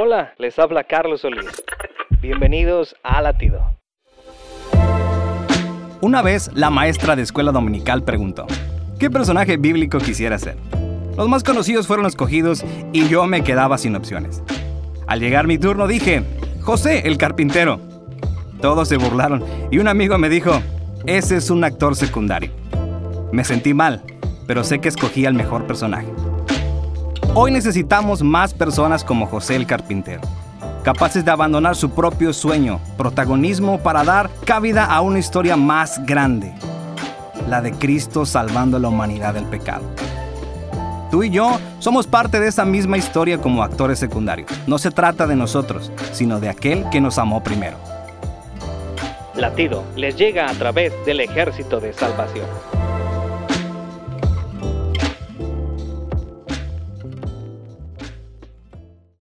Hola, les habla Carlos Solís. Bienvenidos a Latido. Una vez la maestra de escuela dominical preguntó, ¿qué personaje bíblico quisiera ser? Los más conocidos fueron escogidos y yo me quedaba sin opciones. Al llegar mi turno dije, José el carpintero. Todos se burlaron y un amigo me dijo, ese es un actor secundario. Me sentí mal, pero sé que escogí al mejor personaje. Hoy necesitamos más personas como José el carpintero, capaces de abandonar su propio sueño, protagonismo para dar cabida a una historia más grande, la de Cristo salvando a la humanidad del pecado. Tú y yo somos parte de esa misma historia como actores secundarios. No se trata de nosotros, sino de aquel que nos amó primero. Latido les llega a través del ejército de salvación.